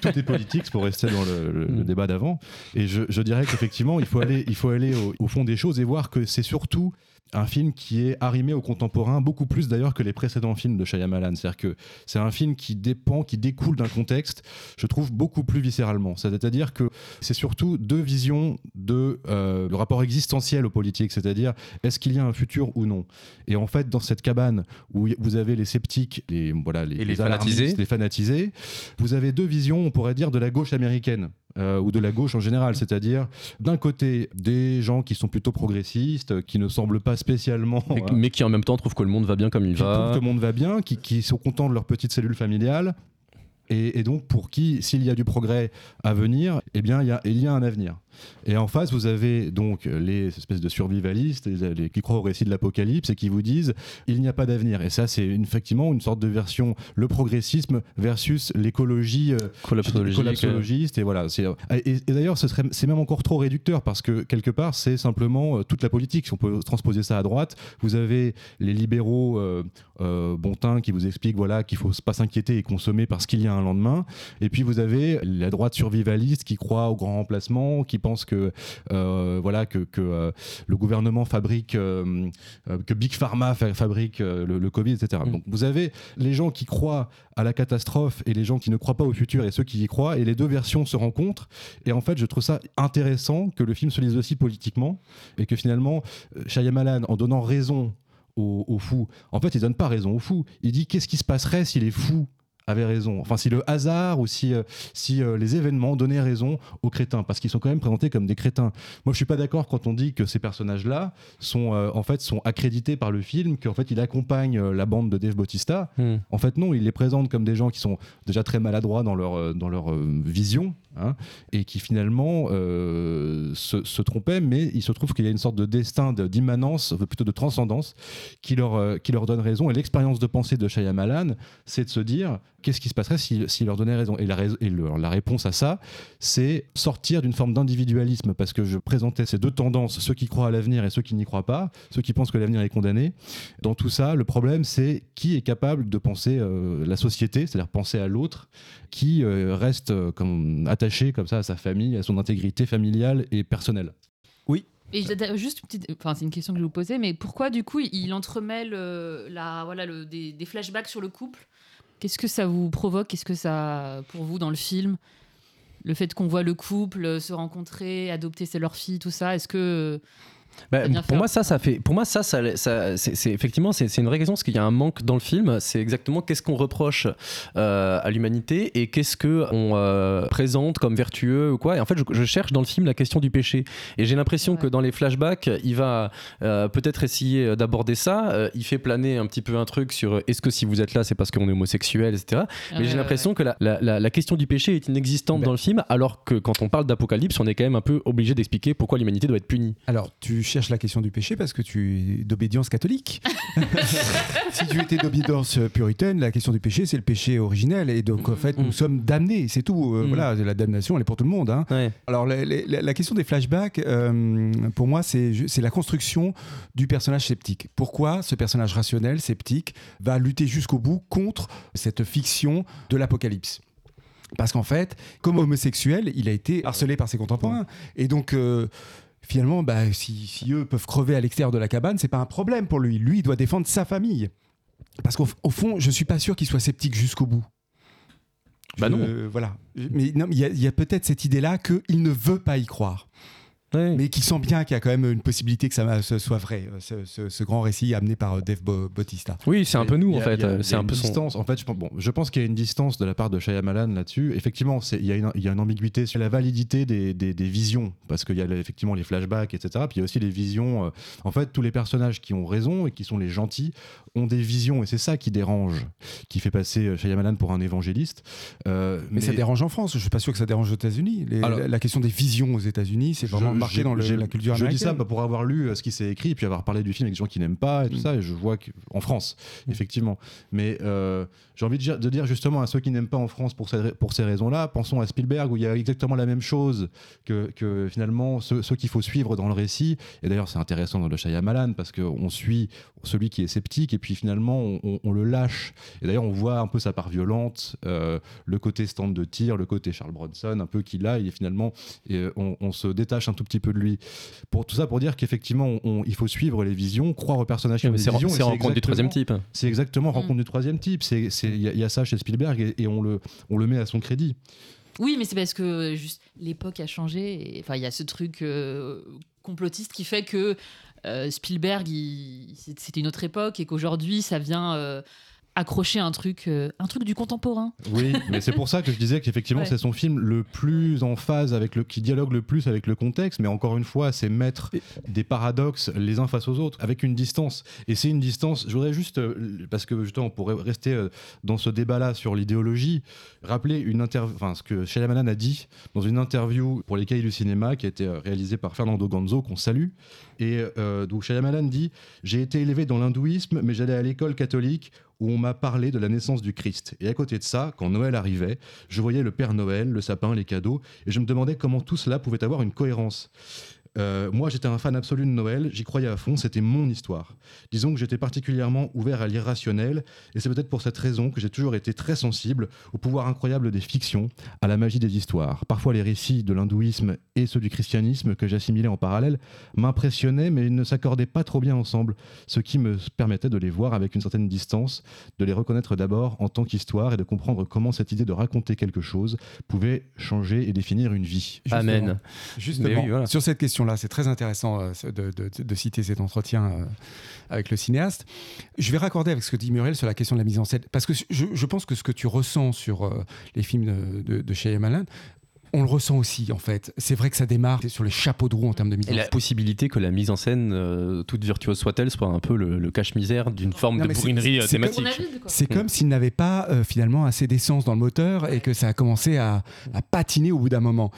tout est politique, pour rester dans le, le- le Mm. débat d'avant. Et je, je dirais qu'effectivement, il faut aller, il faut aller au, au fond des choses et voir que c'est surtout un film qui est arrimé au contemporain, beaucoup plus d'ailleurs que les précédents films de Shyamalan. C'est-à-dire que c'est un film qui dépend, qui découle d'un contexte, je trouve, beaucoup plus viscéralement. C'est-à-dire que c'est surtout deux visions de euh, le rapport existentiel aux politiques, c'est-à-dire est-ce qu'il y a un futur ou non? Et en fait, dans cette cabane où vous avez les sceptiques, les, voilà, les, fanatisés. les fanatisés, vous avez deux visions, on pourrait dire, de la gauche américaine. Euh, ou de la gauche en général, c'est-à-dire d'un côté des gens qui sont plutôt progressistes, qui ne semblent pas spécialement Mais, euh, mais qui en même temps trouvent que le monde va bien comme il qui trouvent va. que le monde va bien, qui, qui sont contents de leur petite cellule familiale, et, et donc pour qui, s'il y a du progrès à venir, eh bien il y a, il y a un avenir. Et en face, vous avez donc les espèces de survivalistes les- les- qui croient au récit de l'apocalypse et qui vous disent il n'y a pas d'avenir. Et ça, c'est effectivement une sorte de version, le progressisme versus l'écologie euh, collapsologiste. Et voilà. c'est- Et, et d'ailleurs, ce serait, c'est même encore trop réducteur parce que quelque part, c'est simplement euh, toute la politique. Si on peut transposer ça à droite, vous avez les libéraux euh, euh, bontins qui vous expliquent voilà qu'il faut pas s'inquiéter et consommer parce qu'il y a un lendemain. Et puis vous avez la droite survivaliste qui croit au grand remplacement, qui pense que euh, voilà que, que, euh, le gouvernement fabrique, euh, que Big Pharma fa- fabrique le, le Covid, etc. Mm. Donc vous avez les gens qui croient à la catastrophe et les gens qui ne croient pas au futur et ceux qui y croient, et les deux versions se rencontrent. Et en fait, je trouve ça intéressant que le film se lise aussi politiquement et que finalement, Shyamalan, en donnant raison aux, aux fous, en fait, il donne pas raison aux fous. Il dit qu'est-ce qui se passerait si les fous avaient raison. Enfin, si le hasard ou si, euh, si euh, les événements donnaient raison aux crétins, parce qu'ils sont quand même présentés comme des crétins. Moi, je suis pas d'accord quand on dit que ces personnages-là sont euh, en fait sont accrédités par le film, qu'en fait il accompagne la bande de Dave Bautista. Hmm. En fait, non, il les présente comme des gens qui sont déjà très maladroits dans leur, dans leur vision hein, et qui finalement euh, se, se trompaient, mais il se trouve qu'il y a une sorte de destin de- d'immanence, plutôt de transcendance, qui leur, euh, qui leur donne raison. Et l'expérience de pensée de Shyamalan, c'est de se dire qu'est-ce qui se passerait s'il s'il leur donnait raison? Et, la, réponse à ça, c'est sortir d'une forme d'individualisme, parce que je présentais ces deux tendances, ceux qui croient à l'avenir et ceux qui n'y croient pas, ceux qui pensent que l'avenir est condamné. Dans tout ça, le problème, c'est qui est capable de penser euh, la société, c'est-à-dire penser à l'autre, qui reste comme, attaché comme ça à sa famille, à son intégrité familiale et personnelle. Et j'ai- juste une petite, enfin c'est une question que je vais vous poser, mais pourquoi du coup il entremêle euh, la, voilà, le, des, des flashbacks sur le couple? Qu'est-ce que ça vous provoque? Qu'est-ce que ça, pour vous, dans le film Le fait qu'on voit le couple se rencontrer, adopter c'est leur fille, tout ça, est-ce que Bah, pour faire- moi ça ça fait pour moi ça ça, ça- c'est c'est- effectivement c'est c'est une vraie question parce qu'il y a un manque dans le film. C'est exactement qu'est-ce qu'on reproche euh, à l'humanité et qu'est-ce que on euh, présente comme vertueux ou quoi. Et en fait je, je cherche dans le film la question du péché. Et j'ai l'impression Ouais. que dans les flashbacks il va euh, peut-être essayer d'aborder ça. Euh, il fait planer un petit peu un truc sur est-ce que si vous êtes là c'est parce qu'on est homosexuel etc mais j'ai l'impression que la, la- la- la question du péché est inexistante Ben. dans le film alors que quand on parle d'apocalypse on est quand même un peu obligé d'expliquer pourquoi l'humanité doit être punie. Alors, tu cherches la question du péché parce que tu es d'obédience catholique. si tu étais d'obédience puritaine, la question du péché, c'est le péché originel. Et donc, en fait, Mm. nous sommes damnés, c'est tout. Euh, Mm. Voilà, la damnation, elle est pour tout le monde. hein. ouais. Alors, la, la- la question des flashbacks, euh, pour moi, c'est la construction du personnage sceptique. Pourquoi ce personnage rationnel, sceptique, va lutter jusqu'au bout contre cette fiction de l'apocalypse? Parce qu'en fait, comme homosexuel, il a été harcelé par ses contemporains. Et donc, euh, finalement, bah, si, si eux peuvent crever à l'extérieur de la cabane, c'est pas un problème pour lui. Lui, il doit défendre sa famille. Parce qu'au au fond, je suis pas sûr qu'il soit sceptique jusqu'au bout. Bah Je- non. euh, voilà. Mais non, mais il y a, il y a peut-être cette idée-là qu'il ne veut pas y croire. Mais qu'il sent bien qu'il y a quand même une possibilité que ça soit vrai, euh, ce, ce- ce grand récit amené par euh, Dave Bo- Bautista. Oui, c'est un peu nous en a- fait. euh, C'est un une peu son. distance. En fait, je pense, bon, je pense qu'il y a une distance de la part de Shyamalan là-dessus. Effectivement, il y, a une- il y a une ambiguïté sur la validité des, des- des visions, parce qu'il y a effectivement les flashbacks, etc. Puis il y a aussi les visions. euh, en fait, tous les personnages qui ont raison et qui sont les gentils ont des visions, et c'est ça qui dérange, qui fait passer Shyamalan pour un évangéliste. Euh, Mais, ça dérange en France, je suis pas sûr que ça dérange aux États-Unis. La, la question des visions aux États-Unis, c'est vraiment Je- marqué j'ai- dans le- j'ai- la culture Je dis ça bah, pour avoir lu euh, ce qui s'est écrit et puis avoir parlé du film avec des gens qui n'aiment pas et tout Mm. ça. Et je vois qu'en France, Mm. effectivement. Mais euh, j'ai envie de dire, de dire justement à ceux qui n'aiment pas en France pour, ces- pour ces raisons-là, pensons à Spielberg où il y a exactement la même chose que, que finalement ceux, ceux qu'il faut suivre dans le récit. Et d'ailleurs, c'est intéressant dans le Shyamalan parce qu'on suit celui qui est sceptique et puis finalement on, on- on le lâche. Et d'ailleurs, on voit un peu sa part violente, euh, le côté stand de tir, le côté Charles Bronson, un peu qu'il a. Et finalement, et, on, on se détache un tout petit peu de lui. Pour tout ça, pour dire qu'effectivement, on- on- il faut suivre les visions, croire aux personnages qui ont Mais des C'est visions. c'est rencontre du exactement- troisième type. C'est exactement Mm. rencontre du troisième type. Il y, a- il y a ça chez Spielberg et, et on, le, on le met à son crédit. Oui, mais c'est parce que juste l'époque a changé. Enfin, il y a ce truc euh, complotiste qui fait que euh, Spielberg, c'était une autre époque et qu'aujourd'hui, ça vient euh, accrocher un truc, euh, un truc du contemporain. Oui, mais c'est pour ça que je disais qu'effectivement, Ouais. c'est son film le plus en phase avec le. qui dialogue le plus avec le contexte, mais encore une fois, c'est mettre des paradoxes les uns face aux autres, avec une distance. Et c'est une distance. Je voudrais juste, euh, parce que justement, on pourrait rester euh, dans ce débat-là sur l'idéologie, rappeler une interview, enfin, ce que Shyamalan a dit dans une interview pour les cahiers du cinéma qui a été réalisée par Fernando Ganzo, qu'on salue. Et euh, donc Shyamalan dit J'ai été élevé dans l'hindouisme, mais j'allais à l'école catholique où on m'a parlé de la naissance du Christ. Et à côté de ça, quand Noël arrivait, je voyais le Père Noël, le sapin, les cadeaux, et je me demandais comment tout cela pouvait avoir une cohérence. Euh, moi, j'étais un fan absolu de Noël, j'y croyais à fond, c'était mon histoire. Disons que j'étais particulièrement ouvert à l'irrationnel, et c'est peut-être pour cette raison que j'ai toujours été très sensible au pouvoir incroyable des fictions, à la magie des histoires. Parfois, les récits de l'hindouisme et ceux du christianisme que j'assimilais en parallèle m'impressionnaient, mais ils ne s'accordaient pas trop bien ensemble, ce qui me permettait de les voir avec une certaine distance, de les reconnaître d'abord en tant qu'histoire et de comprendre comment cette idée de raconter quelque chose pouvait changer et définir une vie. Amen. Justement, Mais oui, voilà. sur cette question-là, c'est très intéressant euh, de, de- de citer cet entretien euh, avec le cinéaste. Je vais raccorder avec ce que dit Muriel sur la question de la mise en scène, parce que je, je pense que ce que tu ressens sur euh, les films de, de, de Shyamalan, on le ressent aussi en fait. C'est vrai que ça démarre sur les chapeaux de roue en termes de mise Et en la possibilité que la mise en scène, euh, toute virtuose soit-elle, soit un peu le, le cache-misère d'une forme Non, de bourrinerie thématique. C'est comme s'il n'avait pas euh, finalement assez d'essence dans le moteur et que ça a commencé à, à patiner au bout d'un moment.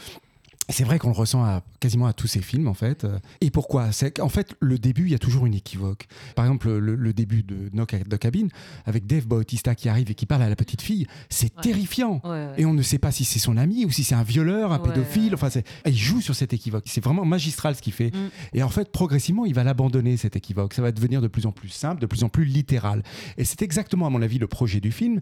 C'est vrai qu'on le ressent à, quasiment à tous ces films en fait. Et pourquoi C'est qu'en fait le début il y a toujours une équivoque. Par exemple le, le début de Knock at the Cabin avec Dave Bautista qui arrive et qui parle à la petite fille, c'est Ouais. terrifiant. Ouais, ouais. Et on ne sait pas si c'est son ami ou si c'est un violeur, un pédophile. Enfin, il joue sur cet équivoque. C'est vraiment magistral ce qu'il fait. Mm. Et en fait, progressivement, il va l'abandonner cet équivoque. Ça va devenir de plus en plus simple, de plus en plus littéral. Et c'est exactement, à mon avis, le projet du film.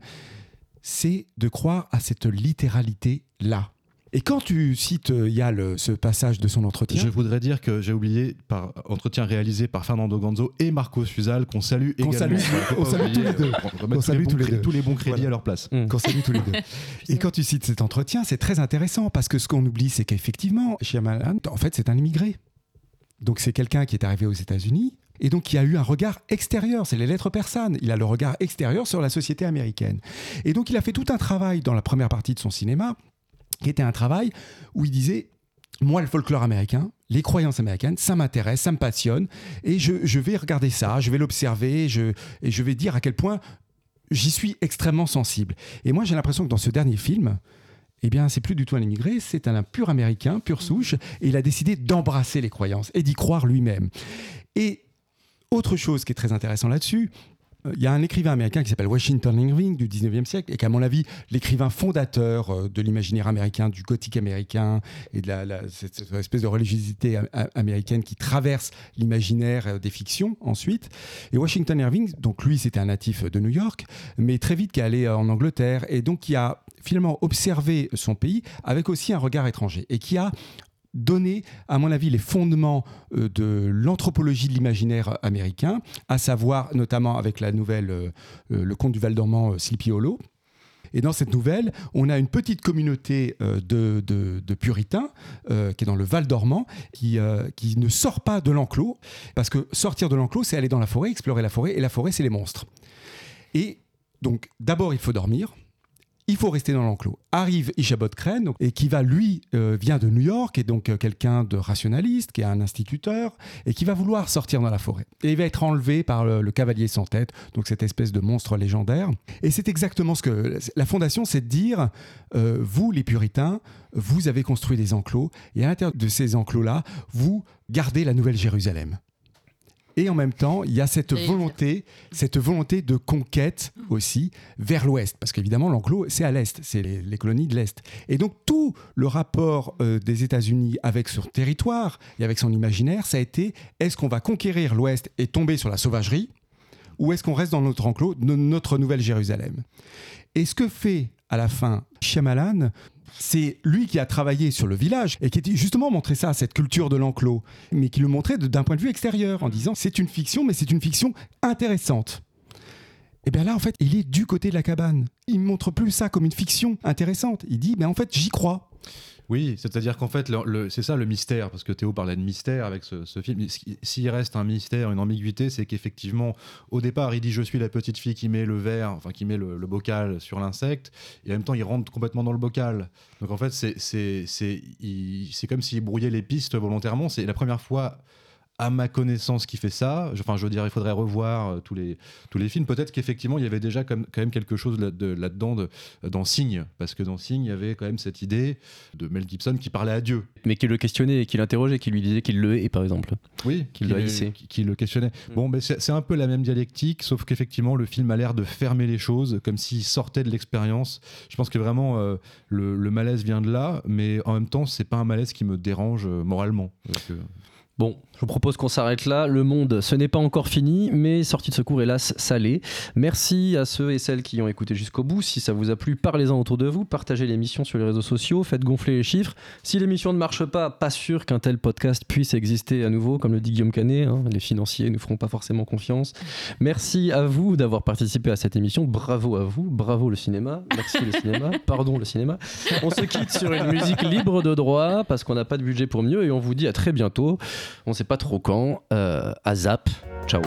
C'est de croire à cette littéralité là. Et quand tu cites, euh, il y a le- ce passage de son entretien. Je voudrais dire que j'ai oublié par entretien réalisé par Fernando Ganzo et Marco Suzal qu'on salue Qu'on également. salue, on salue tous les deux. on remet On salue tous les deux. tous les bons crédits Voilà. à leur place. Mm. qu'on salue tous les deux. Et quand tu cites cet entretien, c'est très intéressant parce que ce qu'on oublie, c'est qu'effectivement, Shyamalan, en fait, c'est un immigré. Donc c'est quelqu'un qui est arrivé aux États-Unis et donc qui a eu un regard extérieur. C'est les lettres persanes. Il a le regard extérieur sur la société américaine. Et donc il a fait tout un travail dans la première partie de son cinéma qui était un travail où il disait moi, le folklore américain, les croyances américaines, ça m'intéresse, ça me passionne, et je, vais regarder ça, je vais l'observer, je, et je vais dire à quel point j'y suis extrêmement sensible. Et moi, j'ai l'impression que dans ce dernier film, eh bien, c'est plus du tout un immigré, c'est un pur américain, pure souche, et il a décidé d'embrasser les croyances et d'y croire lui-même. Et autre chose qui est très intéressant là-dessus, il y a un écrivain américain qui s'appelle Washington Irving du 19e siècle et qui, à mon avis, l'écrivain fondateur euh, de l'imaginaire américain, du gothique américain et de la, cette, espèce de religiosité américaine qui traverse l'imaginaire euh, des fictions ensuite. Et Washington Irving, donc lui, c'était un natif de New York, mais très vite qui est allé euh, en Angleterre et donc qui a finalement observé son pays avec aussi un regard étranger et qui a donné, à mon avis, les fondements euh, de l'anthropologie de l'imaginaire américain, à savoir notamment avec la nouvelle euh, euh, Le Conte du Val dormant, Sleepy Hollow. Et dans cette nouvelle, on a une petite communauté de, de- puritains qui est dans le Val dormant, qui, qui ne sort pas de l'enclos, parce que sortir de l'enclos, c'est aller dans la forêt, explorer la forêt, et la forêt, c'est les monstres. Et donc, d'abord, il faut dormir. Il faut rester dans l'enclos. Arrive Ishabod Crane, donc, et qui va, lui, euh, vient de New York, et donc euh, quelqu'un de rationaliste, qui est un instituteur, et qui va vouloir sortir dans la forêt. Et il va être enlevé par le, le cavalier sans tête, donc cette espèce de monstre légendaire. Et c'est exactement ce que la fondation, c'est de dire, euh, vous, les puritains, vous avez construit des enclos, et à l'intérieur de ces enclos-là, vous gardez la Nouvelle Jérusalem. Et en même temps, il y a cette Et- volonté, cette volonté de conquête aussi vers l'ouest, parce qu'évidemment l'enclos c'est à l'est, c'est les, les colonies de l'est. Et donc tout le rapport euh, des États-Unis avec son territoire et avec son imaginaire, ça a été est-ce qu'on va conquérir l'ouest et tomber sur la sauvagerie, ou est-ce qu'on reste dans notre enclos, no- notre nouvelle Jérusalem Et ce que fait à la fin Shyamalan, c'est lui qui a travaillé sur le village et qui a justement montré ça, cette culture de l'enclos, mais qui le montrait d'un point de vue extérieur, en disant c'est une fiction, mais c'est une fiction intéressante. Et bien là, en fait, il est du côté de la cabane. Il ne montre plus ça comme une fiction intéressante. Il dit, mais en fait, j'y crois. Oui, c'est-à-dire qu'en fait, c'est ça le mystère, parce que Théo parlait de mystère avec ce, film. S'il reste un mystère, une ambiguïté, c'est qu'effectivement, au départ, il dit je suis la petite fille qui met le verre, enfin qui met le, le bocal sur l'insecte, et en même temps, il rentre complètement dans le bocal. Donc en fait, c'est comme s'il brouillait les pistes volontairement. C'est la première fois. À ma connaissance, qui fait ça, enfin, je veux dire, il faudrait revoir euh, tous les tous les films. Peut-être qu'effectivement, il y avait déjà quand même quelque chose là- de- là-dedans de- dans Signe, parce que dans Signe, il y avait quand même cette idée de Mel Gibson qui parlait à Dieu. Mais qui le questionnait et qui l'interrogeait, qui lui disait qu'il le hait, par exemple. Oui, Qu'il qui le haïssait. qui- le questionnait. Mm. Bon, ben c'est c'est un peu la même dialectique, sauf qu'effectivement, le film a l'air de fermer les choses, comme s'il sortait de l'expérience. Je pense que vraiment, euh, le, le malaise vient de là, mais en même temps, c'est pas un malaise qui me dérange euh, moralement. Parce que- Bon, je vous propose qu'on s'arrête là. Le monde, ce n'est pas encore fini, mais sortie de secours, hélas, ça l'est. Merci à ceux et celles qui ont écouté jusqu'au bout. Si ça vous a plu, parlez-en autour de vous. Partagez l'émission sur les réseaux sociaux. Faites gonfler les chiffres. Si l'émission ne marche pas, pas sûr qu'un tel podcast puisse exister à nouveau, comme le dit Guillaume Canet. hein. Les financiers ne feront pas forcément confiance. Merci à vous d'avoir participé à cette émission. Bravo à vous. Bravo le cinéma. Merci le cinéma. Pardon le cinéma. On se quitte sur une musique libre de droit parce qu'on n'a pas de budget pour mieux et on vous dit à très bientôt. On sait pas trop quand. Euh, à Zap. Ciao.